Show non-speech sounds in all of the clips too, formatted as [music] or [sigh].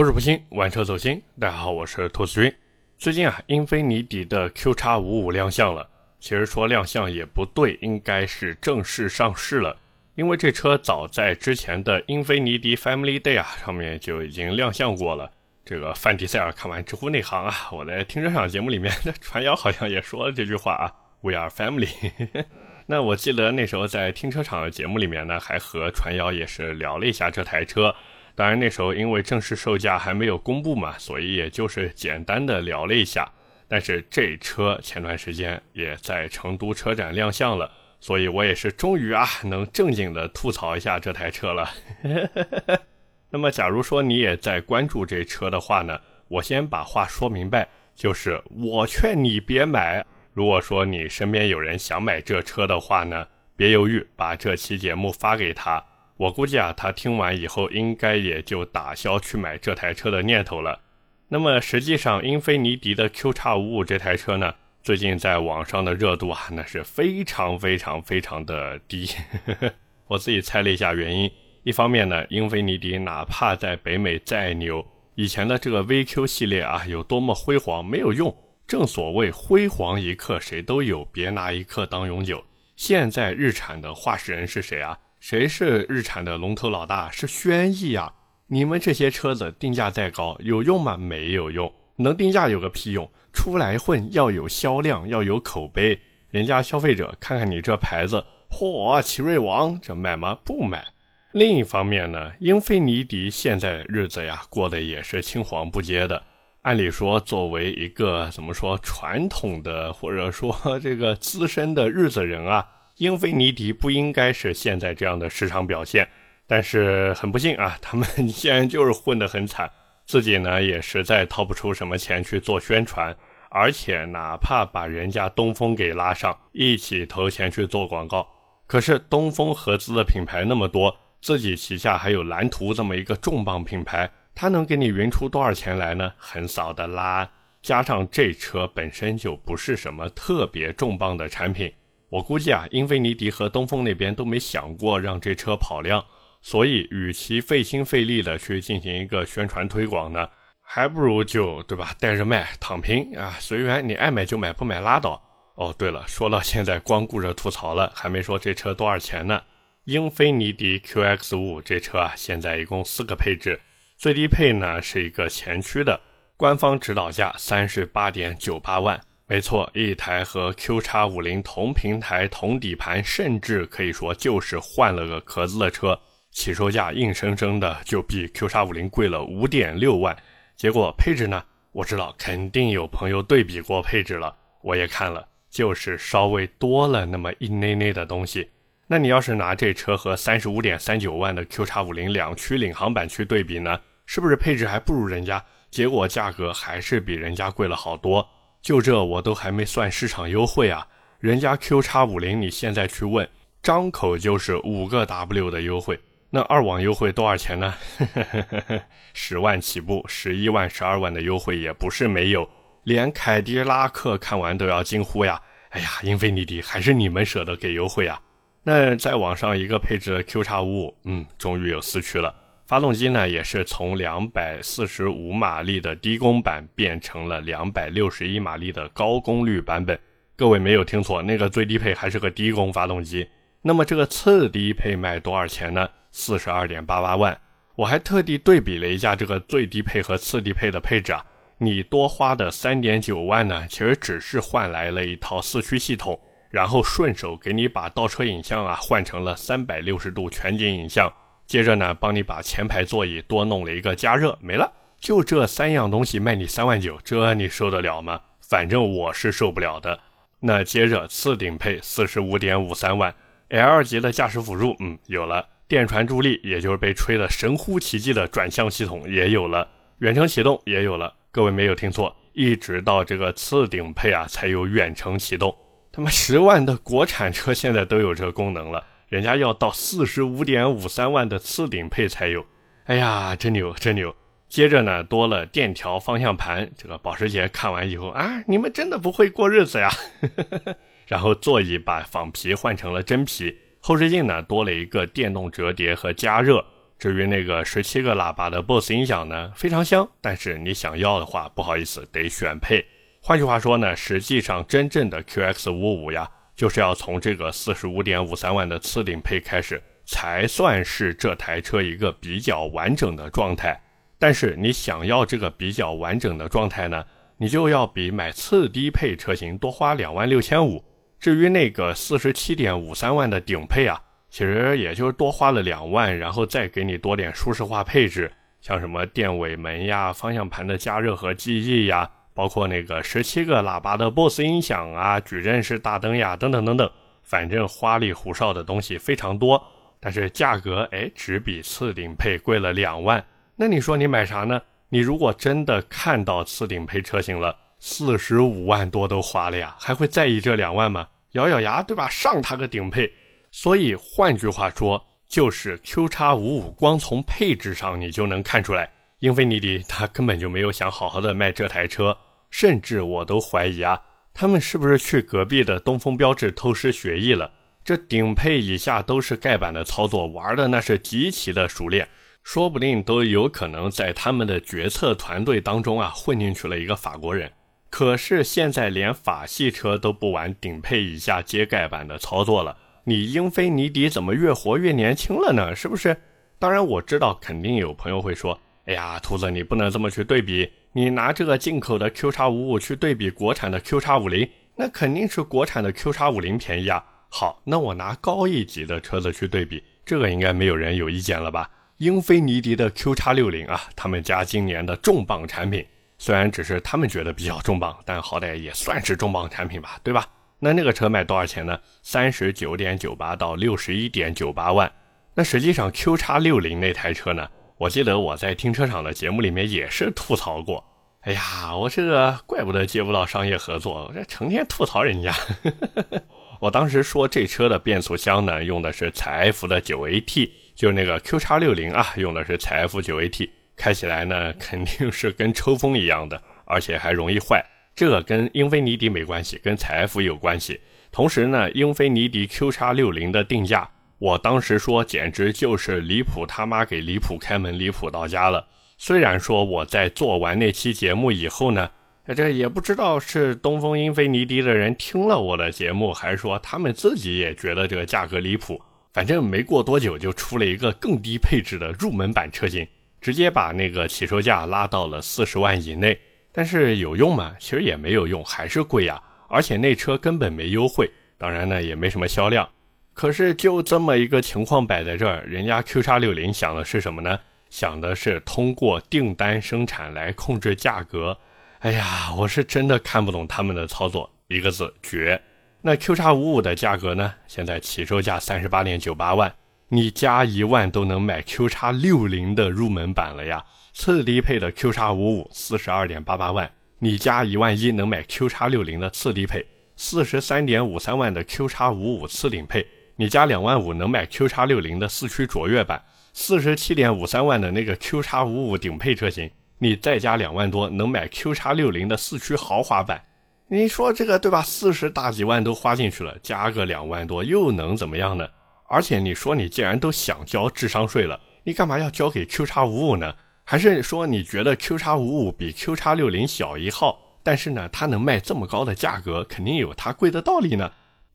口齿不清，玩车走心。大家好，我是兔子君。最近啊，英菲尼迪的 Q 叉五五亮相了。其实说亮相也不对，应该是正式上市了。因为这车早在之前的英菲尼迪 Family Day 啊上面就已经亮相过了。这个范迪塞尔看完直呼内行啊，我在停车场节目里面的传谣好像也说了这句话啊，We are family。[laughs] 那我记得那时候在停车场的节目里面呢，还和传谣也是聊了一下这台车。当然，那时候因为正式售价还没有公布嘛，所以也就是简单的聊了一下。但是这车前段时间也在成都车展亮相了，所以我也是终于啊能正经的吐槽一下这台车了。[laughs] 那么，假如说你也在关注这车的话呢，我先把话说明白，就是我劝你别买。如果说你身边有人想买这车的话呢，别犹豫，把这期节目发给他。我估计啊，他听完以后应该也就打消去买这台车的念头了。那么实际上，英菲尼迪的 Q 叉五五这台车呢，最近在网上的热度啊，那是非常非常非常的低。[laughs] 我自己猜了一下原因，一方面呢，英菲尼迪哪怕在北美再牛，以前的这个 VQ 系列啊，有多么辉煌没有用。正所谓辉煌一刻谁都有，别拿一刻当永久。现在日产的话事人是谁啊？谁是日产的龙头老大？是轩逸呀！你们这些车子定价再高，有用吗？没有用，能定价有个屁用！出来混要有销量，要有口碑，人家消费者看看你这牌子，嚯，奇瑞王，这买吗？不买。另一方面呢，英菲尼迪现在日子呀过得也是青黄不接的。按理说，作为一个怎么说传统的或者说这个资深的日子人啊。英菲尼迪不应该是现在这样的市场表现，但是很不幸啊，[laughs] 他们现在就是混得很惨，自己呢也实在掏不出什么钱去做宣传，而且哪怕把人家东风给拉上，一起投钱去做广告，可是东风合资的品牌那么多，自己旗下还有蓝图这么一个重磅品牌，它能给你匀出多少钱来呢？很少的啦。加上这车本身就不是什么特别重磅的产品。我估计啊，英菲尼迪和东风那边都没想过让这车跑量，所以与其费心费力的去进行一个宣传推广呢，还不如就对吧，带着卖躺平啊，随缘，你爱买就买，不买拉倒。哦，对了，说到现在光顾着吐槽了，还没说这车多少钱呢？英菲尼迪 QX5 这车啊，现在一共四个配置，最低配呢是一个前驱的，官方指导价三十八点九八万。没错，一台和 Q 叉五零同平台、同底盘，甚至可以说就是换了个壳子的车，起售价硬生生的就比 Q 叉五零贵了五点六万。结果配置呢？我知道肯定有朋友对比过配置了，我也看了，就是稍微多了那么一内内的东西。那你要是拿这车和三十五点三九万的 Q 叉五零两驱领航版去对比呢？是不是配置还不如人家？结果价格还是比人家贵了好多。就这我都还没算市场优惠啊！人家 Q 叉五零你现在去问，张口就是五个 W 的优惠，那二网优惠多少钱呢？[laughs] 十万起步，十一万、十二万的优惠也不是没有，连凯迪拉克看完都要惊呼呀！哎呀，英菲尼迪还是你们舍得给优惠啊？那在网上一个配置的 Q 叉五五，嗯，终于有四驱了。发动机呢，也是从两百四十五马力的低功版变成了两百六十一马力的高功率版本。各位没有听错，那个最低配还是个低功发动机。那么这个次低配卖多少钱呢？四十二点八八万。我还特地对比了一下这个最低配和次低配的配置啊，你多花的三点九万呢，其实只是换来了一套四驱系统，然后顺手给你把倒车影像啊换成了三百六十度全景影像。接着呢，帮你把前排座椅多弄了一个加热，没了，就这三样东西卖你三万九，这你受得了吗？反正我是受不了的。那接着次顶配四十五点五三万，L 级的驾驶辅助，嗯，有了，电传助力，也就是被吹得神乎其技的转向系统也有了，远程启动也有了。各位没有听错，一直到这个次顶配啊才有远程启动。他妈十万的国产车现在都有这个功能了。人家要到四十五点五三万的次顶配才有，哎呀，真牛真牛！接着呢，多了电调方向盘。这个保时捷看完以后啊，你们真的不会过日子呀！[laughs] 然后座椅把仿皮换成了真皮，后视镜呢多了一个电动折叠和加热，至于那个十七个喇叭的 BOSS 音响呢，非常香，但是你想要的话，不好意思，得选配。换句话说呢，实际上真正的 QX 五五呀，就是要从这个四十五点五三万的次顶配开始，才算是这台车一个比较完整的状态。但是你想要这个比较完整的状态呢，你就要比买次低配车型多花两万六千五。至于那个四十七点五三万的顶配啊。其实也就是多花了两万，然后再给你多点舒适化配置，像什么电尾门呀、方向盘的加热和记忆呀，包括那个十七个喇叭的 BOSS 音响啊、矩阵式大灯呀，等等等等，反正花里胡哨的东西非常多。但是价格哎，只比次顶配贵了两万。那你说你买啥呢？你如果真的看到次顶配车型了，四十五万多都花了呀，还会在意这两万吗？咬咬牙，对吧？上它个顶配。所以换句话说，就是 Q 叉五五光从配置上你就能看出来，英菲尼迪他根本就没有想好好的卖这台车，甚至我都怀疑啊，他们是不是去隔壁的东风标致偷师学艺了？这顶配以下都是盖板的操作，玩的那是极其的熟练，说不定都有可能在他们的决策团队当中啊混进去了一个法国人。可是现在连法系车都不玩顶配以下接盖板的操作了。你英菲尼迪怎么越活越年轻了呢？是不是？当然我知道，肯定有朋友会说：“哎呀，兔子，你不能这么去对比。你拿这个进口的 Q 叉五五去对比国产的 Q 叉五零，那肯定是国产的 Q 叉五零便宜啊。”好，那我拿高一级的车子去对比，这个应该没有人有意见了吧？英菲尼迪的 Q 叉六零啊，他们家今年的重磅产品，虽然只是他们觉得比较重磅，但好歹也算是重磅产品吧，对吧？那那个车卖多少钱呢？三十九点九八到六十一点九八万。那实际上 Q 叉六零那台车呢？我记得我在停车场的节目里面也是吐槽过。哎呀，我这个怪不得接不到商业合作，我这成天吐槽人家。[laughs] 我当时说这车的变速箱呢，用的是采埃孚的九 AT，就是那个 Q 叉六零啊，用的是采埃孚九 AT，开起来呢肯定是跟抽风一样的，而且还容易坏。这个跟英菲尼迪没关系，跟采埃孚有关系。同时呢，英菲尼迪 Q 叉六零的定价，我当时说简直就是离谱他妈给离谱开门，离谱到家了。虽然说我在做完那期节目以后呢，这也不知道是东风英菲尼迪的人听了我的节目，还是说他们自己也觉得这个价格离谱。反正没过多久就出了一个更低配置的入门版车型，直接把那个起售价拉到了四十万以内。但是有用吗？其实也没有用，还是贵呀。而且那车根本没优惠，当然呢也没什么销量。可是就这么一个情况摆在这儿，人家 Q 叉六零想的是什么呢？想的是通过订单生产来控制价格。哎呀，我是真的看不懂他们的操作，一个字绝。那 Q 叉五五的价格呢？现在起售价三十八点九八万，你加一万都能买 Q 叉六零的入门版了呀。次低配的 Q 叉五五四十二点八八万，你加一万一能买 Q 叉六零的次低配；四十三点五三万的 Q 叉五五次顶配，你加两万五能买 Q 叉六零的四驱卓越版；四十七点五三万的那个 Q 叉五五顶配车型，你再加两万多能买 Q 叉六零的四驱豪华版。你说这个对吧？四十大几万都花进去了，加个两万多又能怎么样呢？而且你说你既然都想交智商税了，你干嘛要交给 Q 叉五五呢？还是说你觉得 Q 叉五五比 Q 叉六零小一号，但是呢，它能卖这么高的价格，肯定有它贵的道理呢。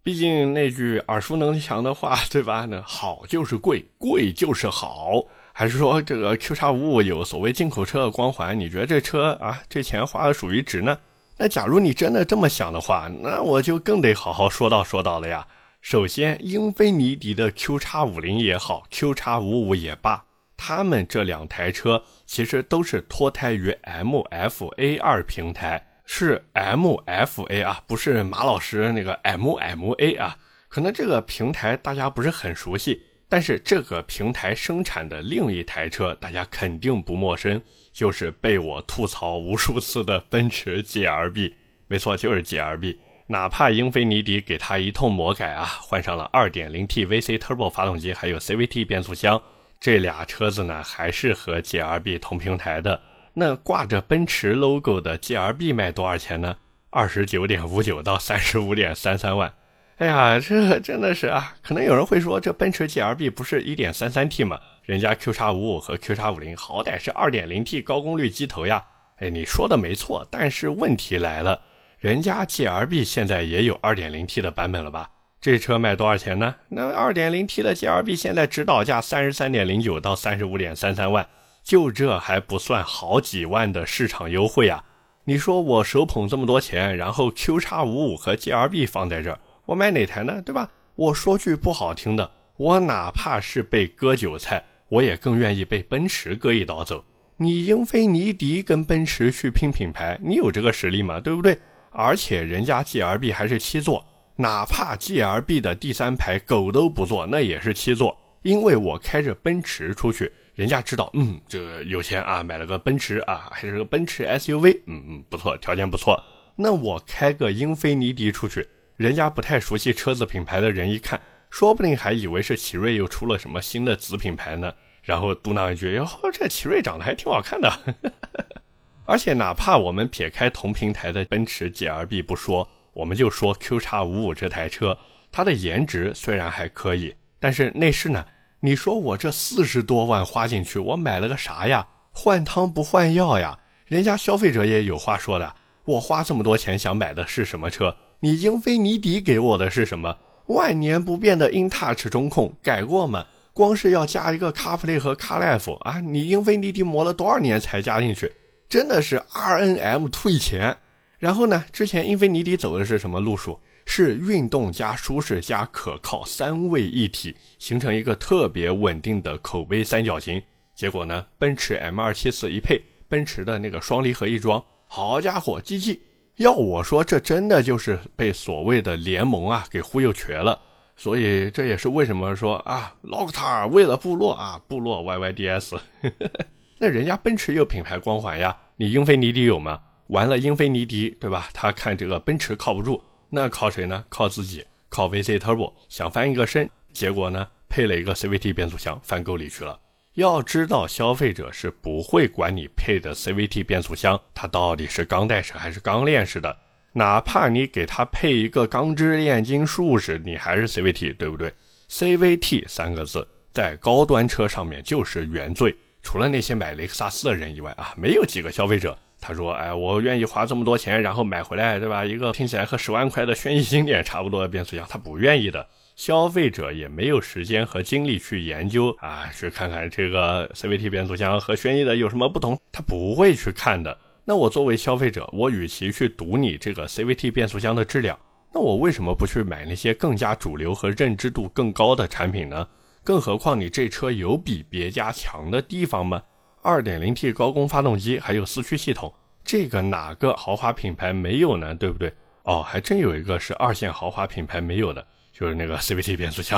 毕竟那句耳熟能详的话，对吧？那好就是贵，贵就是好。还是说这个 Q 叉五五有所谓进口车的光环？你觉得这车啊，这钱花的属于值呢？那假如你真的这么想的话，那我就更得好好说道说道了呀。首先，英菲尼迪的 Q 叉五零也好，Q 叉五五也罢。他们这两台车其实都是脱胎于 MFA 二平台，是 MFA 啊，不是马老师那个 MMA 啊。可能这个平台大家不是很熟悉，但是这个平台生产的另一台车大家肯定不陌生，就是被我吐槽无数次的奔驰 GLB。没错，就是 GLB。哪怕英菲尼迪给它一通魔改啊，换上了 2.0T VC Turbo 发动机，还有 CVT 变速箱。这俩车子呢，还是和 GLB 同平台的。那挂着奔驰 logo 的 GLB 卖多少钱呢？二十九点五九到三十五点三三万。哎呀，这真的是啊！可能有人会说，这奔驰 GLB 不是一点三三 T 吗？人家 Q 叉五五和 Q 叉五零好歹是二点零 T 高功率机头呀。哎，你说的没错，但是问题来了，人家 GLB 现在也有二点零 T 的版本了吧？这车卖多少钱呢？那二点零 T 的 GLB 现在指导价三十三点零九到三十五点三三万，就这还不算好几万的市场优惠啊！你说我手捧这么多钱，然后 Q 叉五五和 GLB 放在这儿，我买哪台呢？对吧？我说句不好听的。我哪怕是被割韭菜，我也更愿意被奔驰割一刀走。你英菲尼迪跟奔驰去拼品牌，你有这个实力吗？对不对？而且人家 GLB 还是七座，哪怕 GLB 的第三排狗都不坐，那也是七座。因为我开着奔驰出去，人家知道，嗯，这个有钱啊，买了个奔驰啊，还是个奔驰 SUV，嗯嗯，不错，条件不错。那我开个英菲尼迪出去，人家不太熟悉车子品牌的人一看。说不定还以为是奇瑞又出了什么新的子品牌呢，然后嘟囔一句：“哟，这奇瑞长得还挺好看的。[laughs] ”而且哪怕我们撇开同平台的奔驰 GLB 不说，我们就说 Q 叉五五这台车，它的颜值虽然还可以，但是内饰呢？你说我这四十多万花进去，我买了个啥呀？换汤不换药呀！人家消费者也有话说的，我花这么多钱想买的是什么车？你英菲尼迪给我的是什么？万年不变的 InTouch 中控改过吗？光是要加一个 CarPlay 和 CarLife 啊，你英菲尼迪磨了多少年才加进去？真的是 RNM 退钱。然后呢，之前英菲尼迪走的是什么路数？是运动加舒适加可靠三位一体，形成一个特别稳定的口碑三角形。结果呢，奔驰 M274 一配，奔驰的那个双离合一装，好家伙，GG！要我说，这真的就是被所谓的联盟啊给忽悠瘸了。所以这也是为什么说啊，洛克塔尔为了部落啊，部落 YYDS。[laughs] 那人家奔驰有品牌光环呀，你英菲尼迪有吗？完了，英菲尼迪对吧？他看这个奔驰靠不住，那靠谁呢？靠自己，靠 VC Turbo 想翻一个身，结果呢配了一个 CVT 变速箱，翻沟里去了。要知道，消费者是不会管你配的 CVT 变速箱，它到底是钢带式还是钢链式的。哪怕你给它配一个钢支炼金术士，你还是 CVT，对不对？CVT 三个字在高端车上面就是原罪。除了那些买雷克萨斯的人以外啊，没有几个消费者他说：“哎，我愿意花这么多钱，然后买回来，对吧？一个听起来和十万块的轩逸经典差不多的变速箱，他不愿意的。”消费者也没有时间和精力去研究啊，去看看这个 CVT 变速箱和轩逸的有什么不同，他不会去看的。那我作为消费者，我与其去赌你这个 CVT 变速箱的质量，那我为什么不去买那些更加主流和认知度更高的产品呢？更何况你这车有比别家强的地方吗？2.0T 高功发动机还有四驱系统，这个哪个豪华品牌没有呢？对不对？哦，还真有一个是二线豪华品牌没有的。就是那个 CVT 变速箱，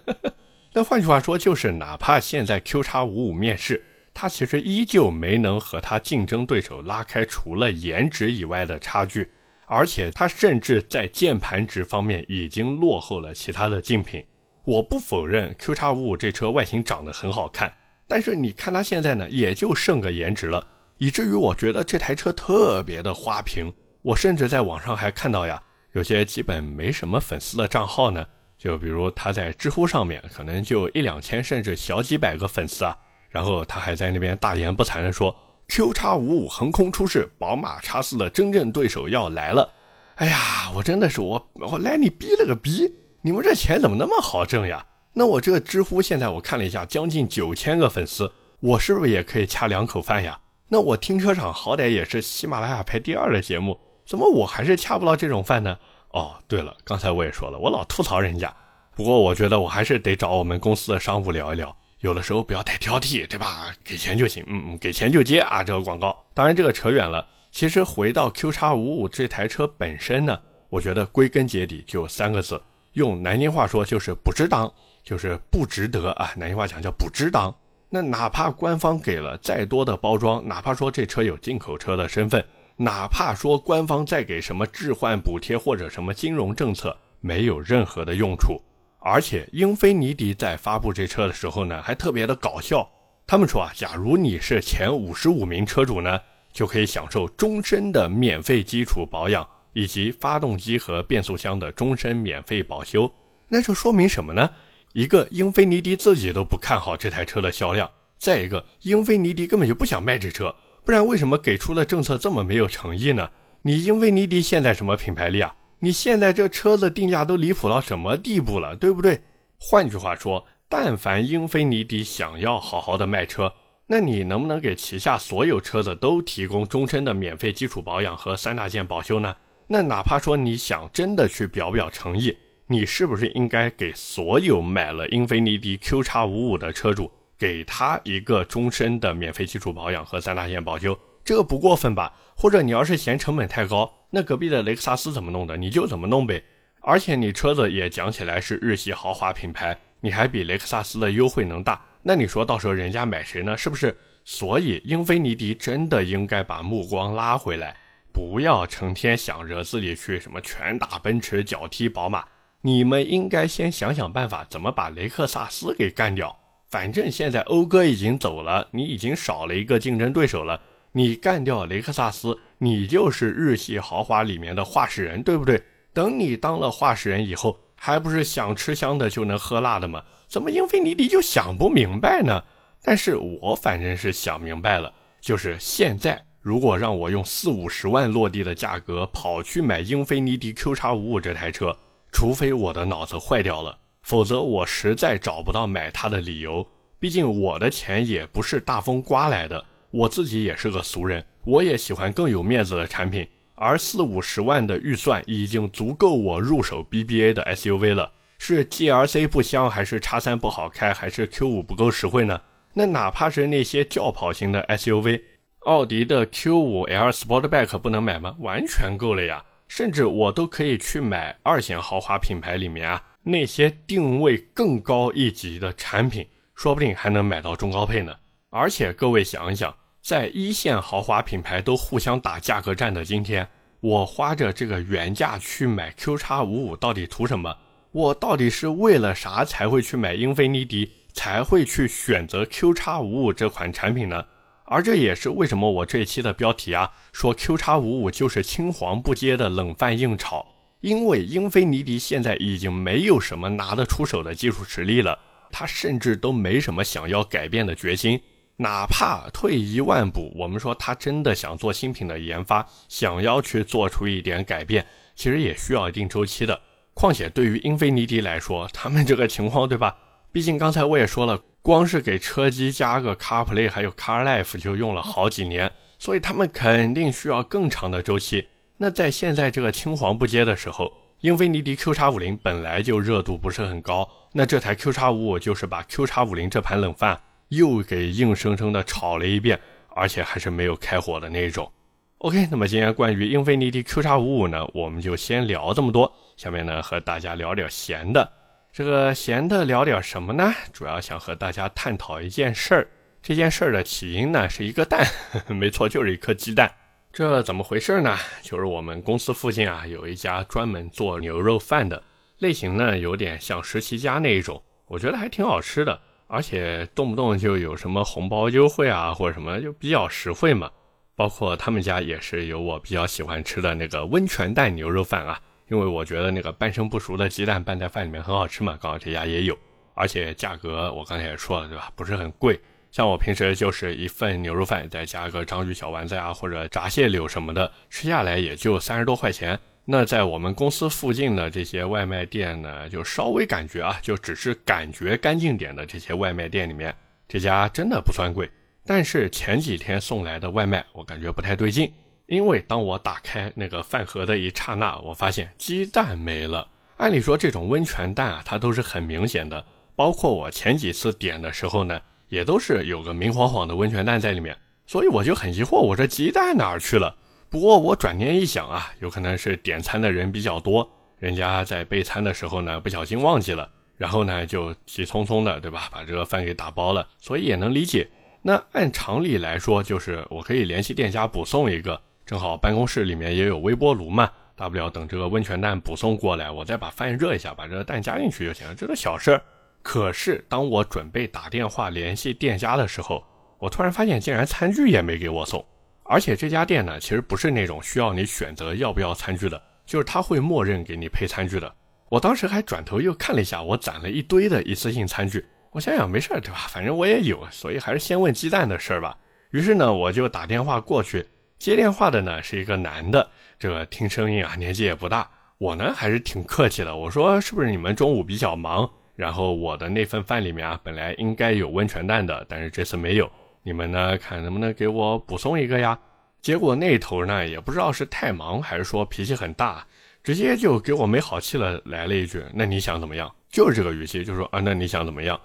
[laughs] 那换句话说，就是哪怕现在 Q 叉五五面世，它其实依旧没能和它竞争对手拉开除了颜值以外的差距，而且它甚至在键盘值方面已经落后了其他的竞品。我不否认 Q 叉五五这车外形长得很好看，但是你看它现在呢，也就剩个颜值了，以至于我觉得这台车特别的花屏。我甚至在网上还看到呀。有些基本没什么粉丝的账号呢，就比如他在知乎上面可能就一两千甚至小几百个粉丝啊，然后他还在那边大言不惭的说 Q 叉五五横空出世，宝马叉四的真正对手要来了。哎呀，我真的是我我来你逼了个逼，你们这钱怎么那么好挣呀？那我这个知乎现在我看了一下，将近九千个粉丝，我是不是也可以掐两口饭呀？那我停车场好歹也是喜马拉雅排第二的节目。怎么我还是掐不到这种饭呢？哦，对了，刚才我也说了，我老吐槽人家。不过我觉得我还是得找我们公司的商务聊一聊，有的时候不要太挑剔，对吧？给钱就行，嗯嗯，给钱就接啊，这个广告。当然这个扯远了。其实回到 Q 叉五五这台车本身呢，我觉得归根结底就三个字，用南京话说就是不值当，就是不值得啊。南京话讲叫不值当。那哪怕官方给了再多的包装，哪怕说这车有进口车的身份。哪怕说官方再给什么置换补贴或者什么金融政策，没有任何的用处。而且英菲尼迪在发布这车的时候呢，还特别的搞笑。他们说啊，假如你是前五十五名车主呢，就可以享受终身的免费基础保养，以及发动机和变速箱的终身免费保修。那就说明什么呢？一个英菲尼迪自己都不看好这台车的销量，再一个英菲尼迪根本就不想卖这车，不然为什么给出的政策这么没有诚意呢？你英菲尼迪现在什么品牌力啊？你现在这车子定价都离谱到什么地步了，对不对？换句话说，但凡英菲尼迪想要好好的卖车，那你能不能给旗下所有车子都提供终身的免费基础保养和三大件保修呢？那哪怕说你想真的去表表诚意，你是不是应该给所有买了英菲尼迪 Q 叉五五的车主，给他一个终身的免费基础保养和三大件保修？这个不过分吧？或者你要是嫌成本太高，那隔壁的雷克萨斯怎么弄的，你就怎么弄呗。而且你车子也讲起来是日系豪华品牌，你还比雷克萨斯的优惠能大，那你说到时候人家买谁呢？是不是？所以英菲尼迪真的应该把目光拉回来，不要成天想着自己去什么拳打奔驰、脚踢宝马。你们应该先想想办法，怎么把雷克萨斯给干掉。反正现在讴歌已经走了，你已经少了一个竞争对手了。你干掉雷克萨斯，你就是日系豪华里面的话事人，对不对？等你当了话事人以后，还不是想吃香的就能喝辣的吗？怎么英菲尼迪就想不明白呢？但是我反正是想明白了，就是现在如果让我用四五十万落地的价格跑去买英菲尼迪 Q 叉五五这台车，除非我的脑子坏掉了，否则我实在找不到买它的理由。毕竟我的钱也不是大风刮来的。我自己也是个俗人，我也喜欢更有面子的产品，而四五十万的预算已经足够我入手 BBA 的 SUV 了。是 GLC 不香，还是叉三不好开，还是 Q 五不够实惠呢？那哪怕是那些轿跑型的 SUV，奥迪的 Q 五 L Sportback 不能买吗？完全够了呀！甚至我都可以去买二线豪华品牌里面啊那些定位更高一级的产品，说不定还能买到中高配呢。而且各位想一想，在一线豪华品牌都互相打价格战的今天，我花着这个原价去买 Q 叉五五，到底图什么？我到底是为了啥才会去买英菲尼迪，才会去选择 Q 叉五五这款产品呢？而这也是为什么我这一期的标题啊，说 Q 叉五五就是青黄不接的冷饭硬炒，因为英菲尼迪现在已经没有什么拿得出手的技术实力了，他甚至都没什么想要改变的决心。哪怕退一万步，我们说他真的想做新品的研发，想要去做出一点改变，其实也需要一定周期的。况且对于英菲尼迪来说，他们这个情况，对吧？毕竟刚才我也说了，光是给车机加个 CarPlay 还有 CarLife 就用了好几年，所以他们肯定需要更长的周期。那在现在这个青黄不接的时候，英菲尼迪 Q 叉五零本来就热度不是很高，那这台 Q 叉五五就是把 Q 叉五零这盘冷饭。又给硬生生的炒了一遍，而且还是没有开火的那种。OK，那么今天关于英菲尼迪 Q 叉五五呢，我们就先聊这么多。下面呢，和大家聊点闲的。这个闲的聊点什么呢？主要想和大家探讨一件事儿。这件事儿的起因呢，是一个蛋，[laughs] 没错，就是一颗鸡蛋。这怎么回事呢？就是我们公司附近啊，有一家专门做牛肉饭的，类型呢，有点像十七家那一种，我觉得还挺好吃的。而且动不动就有什么红包优惠啊，或者什么就比较实惠嘛。包括他们家也是有我比较喜欢吃的那个温泉蛋牛肉饭啊，因为我觉得那个半生不熟的鸡蛋拌在饭里面很好吃嘛。刚好这家也有，而且价格我刚才也说了对吧，不是很贵。像我平时就是一份牛肉饭，再加个章鱼小丸子啊，或者炸蟹柳什么的，吃下来也就三十多块钱。那在我们公司附近的这些外卖店呢，就稍微感觉啊，就只是感觉干净点的这些外卖店里面，这家真的不算贵。但是前几天送来的外卖，我感觉不太对劲，因为当我打开那个饭盒的一刹那，我发现鸡蛋没了。按理说这种温泉蛋啊，它都是很明显的，包括我前几次点的时候呢，也都是有个明晃晃的温泉蛋在里面，所以我就很疑惑，我这鸡蛋哪儿去了？不过我转念一想啊，有可能是点餐的人比较多，人家在备餐的时候呢不小心忘记了，然后呢就急匆匆的，对吧？把这个饭给打包了，所以也能理解。那按常理来说，就是我可以联系店家补送一个，正好办公室里面也有微波炉嘛，大不了等这个温泉蛋补送过来，我再把饭热一下，把这个蛋加进去就行了，这个小事儿。可是当我准备打电话联系店家的时候，我突然发现竟然餐具也没给我送。而且这家店呢，其实不是那种需要你选择要不要餐具的，就是他会默认给你配餐具的。我当时还转头又看了一下，我攒了一堆的一次性餐具。我想想没事儿对吧？反正我也有，所以还是先问鸡蛋的事儿吧。于是呢，我就打电话过去，接电话的呢是一个男的，这个听声音啊年纪也不大。我呢还是挺客气的，我说是不是你们中午比较忙？然后我的那份饭里面啊本来应该有温泉蛋的，但是这次没有，你们呢看能不能给我补送一个呀？结果那头呢也不知道是太忙还是说脾气很大，直接就给我没好气了，来了一句：“那你想怎么样？”就是这个语气，就说啊，那你想怎么样？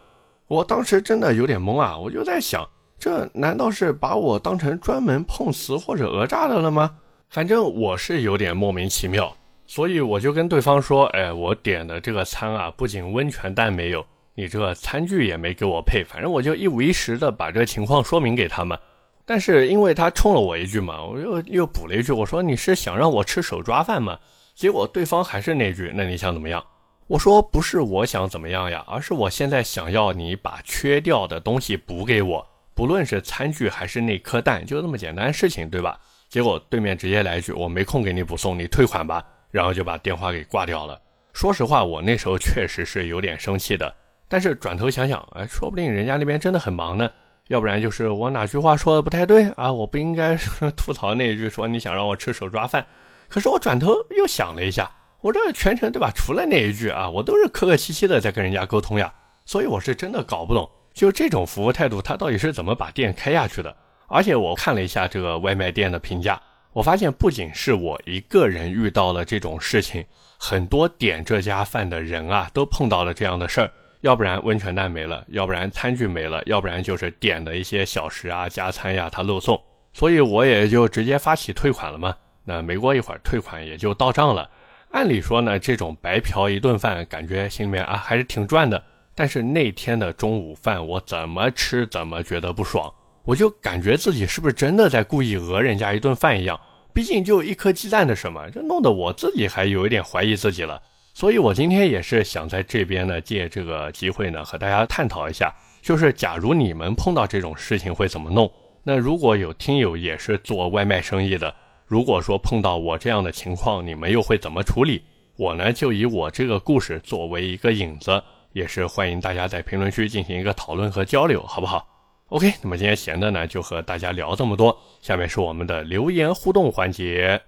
我当时真的有点懵啊，我就在想，这难道是把我当成专门碰瓷或者讹诈的了吗？反正我是有点莫名其妙，所以我就跟对方说，哎，我点的这个餐啊，不仅温泉蛋没有，你这个餐具也没给我配，反正我就一五一十的把这个情况说明给他们。但是因为他冲了我一句嘛，我又又补了一句，我说你是想让我吃手抓饭吗？结果对方还是那句，那你想怎么样？我说不是我想怎么样呀，而是我现在想要你把缺掉的东西补给我，不论是餐具还是那颗蛋，就这么简单的事情，对吧？结果对面直接来一句我没空给你补送，你退款吧，然后就把电话给挂掉了。说实话，我那时候确实是有点生气的，但是转头想想，哎，说不定人家那边真的很忙呢，要不然就是我哪句话说的不太对啊，我不应该吐槽那一句说你想让我吃手抓饭，可是我转头又想了一下。我这全程对吧？除了那一句啊，我都是客客气气的在跟人家沟通呀，所以我是真的搞不懂，就这种服务态度，他到底是怎么把店开下去的？而且我看了一下这个外卖店的评价，我发现不仅是我一个人遇到了这种事情，很多点这家饭的人啊，都碰到了这样的事儿，要不然温泉蛋没了，要不然餐具没了，要不然就是点的一些小食啊、加餐呀，他漏送，所以我也就直接发起退款了嘛。那没过一会儿，退款也就到账了。按理说呢，这种白嫖一顿饭，感觉心里面啊还是挺赚的。但是那天的中午饭，我怎么吃怎么觉得不爽，我就感觉自己是不是真的在故意讹人家一顿饭一样。毕竟就一颗鸡蛋的什么，这弄得我自己还有一点怀疑自己了。所以我今天也是想在这边呢，借这个机会呢，和大家探讨一下，就是假如你们碰到这种事情会怎么弄？那如果有听友也是做外卖生意的。如果说碰到我这样的情况，你们又会怎么处理？我呢就以我这个故事作为一个引子，也是欢迎大家在评论区进行一个讨论和交流，好不好？OK，那么今天闲的呢就和大家聊这么多，下面是我们的留言互动环节。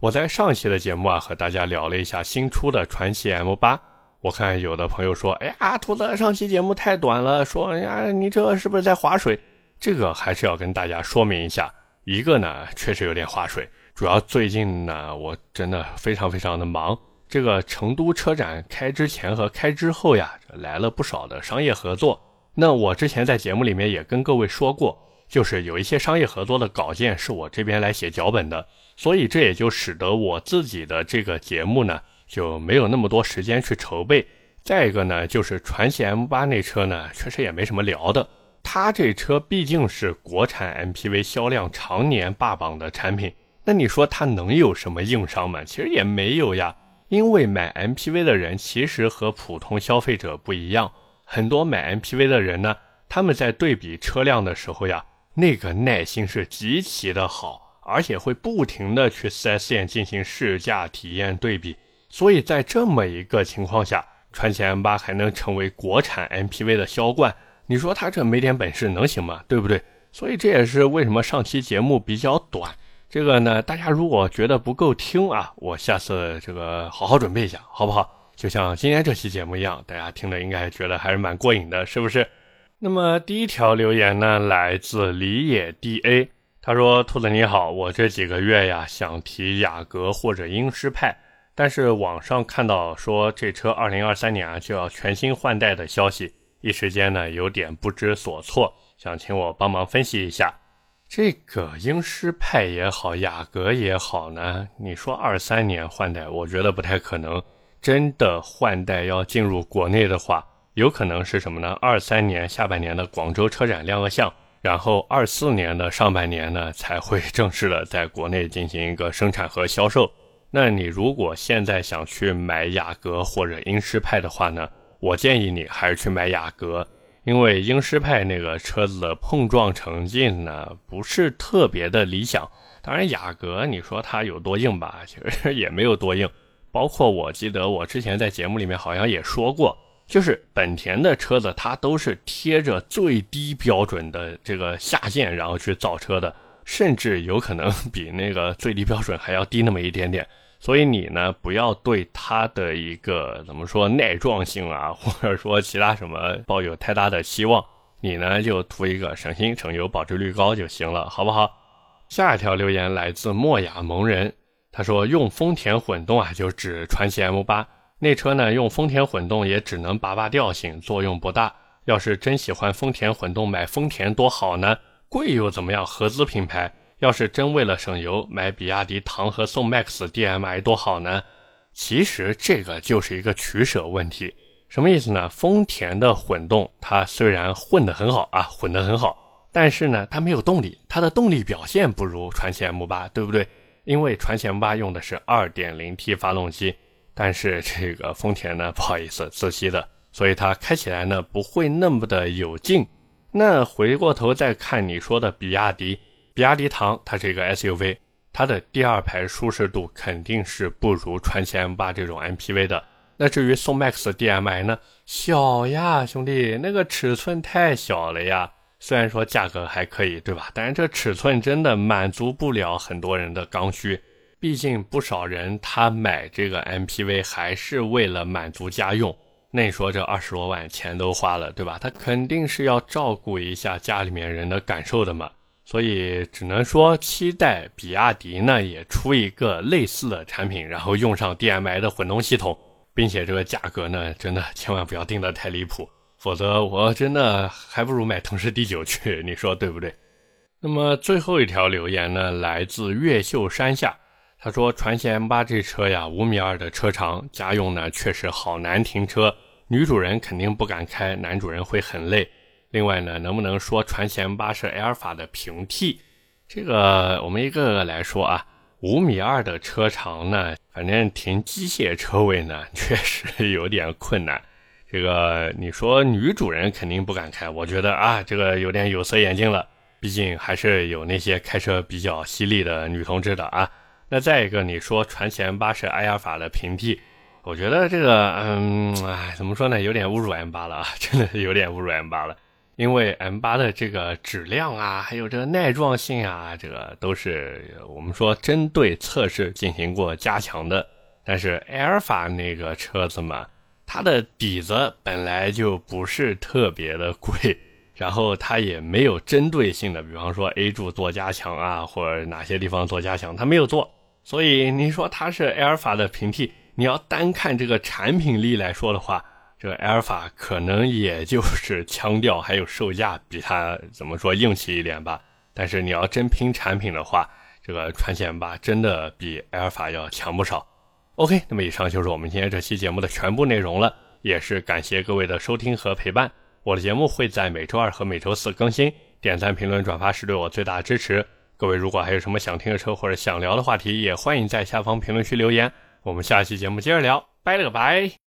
我在上期的节目啊和大家聊了一下新出的传奇 M 八，我看有的朋友说，哎呀，兔子上期节目太短了，说呀你这是不是在划水？这个还是要跟大家说明一下。一个呢，确实有点划水，主要最近呢，我真的非常非常的忙。这个成都车展开之前和开之后呀，来了不少的商业合作。那我之前在节目里面也跟各位说过，就是有一些商业合作的稿件是我这边来写脚本的，所以这也就使得我自己的这个节目呢，就没有那么多时间去筹备。再一个呢，就是传祺 M8 那车呢，确实也没什么聊的。它这车毕竟是国产 MPV 销量常年霸榜的产品，那你说它能有什么硬伤吗？其实也没有呀。因为买 MPV 的人其实和普通消费者不一样，很多买 MPV 的人呢，他们在对比车辆的时候呀，那个耐心是极其的好，而且会不停的去 4S 店进行试驾、体验、对比。所以在这么一个情况下，传祺 M8 还能成为国产 MPV 的销冠。你说他这没点本事能行吗？对不对？所以这也是为什么上期节目比较短。这个呢，大家如果觉得不够听啊，我下次这个好好准备一下，好不好？就像今天这期节目一样，大家听的应该觉得还是蛮过瘾的，是不是？那么第一条留言呢，来自李野 DA，他说：“兔子你好，我这几个月呀想提雅阁或者英诗派，但是网上看到说这车二零二三年啊就要全新换代的消息。”一时间呢，有点不知所措，想请我帮忙分析一下，这个英诗派也好，雅阁也好呢。你说二三年换代，我觉得不太可能。真的换代要进入国内的话，有可能是什么呢？二三年下半年的广州车展亮个相，然后二四年的上半年呢，才会正式的在国内进行一个生产和销售。那你如果现在想去买雅阁或者英诗派的话呢？我建议你还是去买雅阁，因为英诗派那个车子的碰撞成绩呢不是特别的理想。当然，雅阁你说它有多硬吧，其实 [laughs] 也没有多硬。包括我记得我之前在节目里面好像也说过，就是本田的车子它都是贴着最低标准的这个下限，然后去造车的，甚至有可能 [laughs] 比那个最低标准还要低那么一点点。所以你呢，不要对它的一个怎么说耐撞性啊，或者说其他什么抱有太大的期望。你呢，就图一个省心省油、保值率高就行了，好不好？下一条留言来自莫雅蒙人，他说用丰田混动啊，就指传祺 M8 那车呢，用丰田混动也只能拔拔调性，作用不大。要是真喜欢丰田混动，买丰田多好呢，贵又怎么样？合资品牌。要是真为了省油买比亚迪唐和宋 MAX DM-i 多好呢？其实这个就是一个取舍问题。什么意思呢？丰田的混动它虽然混得很好啊，混得很好，但是呢，它没有动力，它的动力表现不如传祺 M8，对不对？因为传祺 M8 用的是 2.0T 发动机，但是这个丰田呢，[laughs] 不好意思，自吸的，所以它开起来呢不会那么的有劲。那回过头再看你说的比亚迪。比亚迪唐，它是一个 SUV，它的第二排舒适度肯定是不如传祺 M8 这种 MPV 的。那至于宋 MAX DM-i 呢？小呀，兄弟，那个尺寸太小了呀。虽然说价格还可以，对吧？但是这尺寸真的满足不了很多人的刚需。毕竟不少人他买这个 MPV 还是为了满足家用。那你说这二十多万钱都花了，对吧？他肯定是要照顾一下家里面人的感受的嘛。所以只能说期待比亚迪呢也出一个类似的产品，然后用上 DMI 的混动系统，并且这个价格呢真的千万不要定的太离谱，否则我真的还不如买腾势 D9 去，你说对不对？那么最后一条留言呢来自越秀山下，他说传祺 M8 这车呀五米二的车长，家用呢确实好难停车，女主人肯定不敢开，男主人会很累。另外呢，能不能说传祺 M8 是埃尔法的平替？这个我们一个个来说啊。五米二的车长呢，反正停机械车位呢，[laughs] 确实有点困难。这个你说女主人肯定不敢开，我觉得啊，这个有点有色眼镜了。毕竟还是有那些开车比较犀利的女同志的啊。那再一个，你说传祺 M8 是埃尔法的平替，我觉得这个，嗯，哎，怎么说呢，有点侮辱 M8 了啊，[laughs] 真的是有点侮辱 M8 了。因为 M8 的这个质量啊，还有这个耐撞性啊，这个都是我们说针对测试进行过加强的。但是埃尔法那个车子嘛，它的底子本来就不是特别的贵，然后它也没有针对性的，比方说 A 柱做加强啊，或者哪些地方做加强，它没有做。所以你说它是埃尔法的平替，你要单看这个产品力来说的话。这个阿尔法可能也就是腔调还有售价比它怎么说硬气一点吧，但是你要真拼产品的话，这个传祺 M8 真的比阿尔法要强不少。OK，那么以上就是我们今天这期节目的全部内容了，也是感谢各位的收听和陪伴。我的节目会在每周二和每周四更新，点赞、评论、转发是对我最大的支持。各位如果还有什么想听的车或者想聊的话题，也欢迎在下方评论区留言。我们下期节目接着聊，拜了个拜。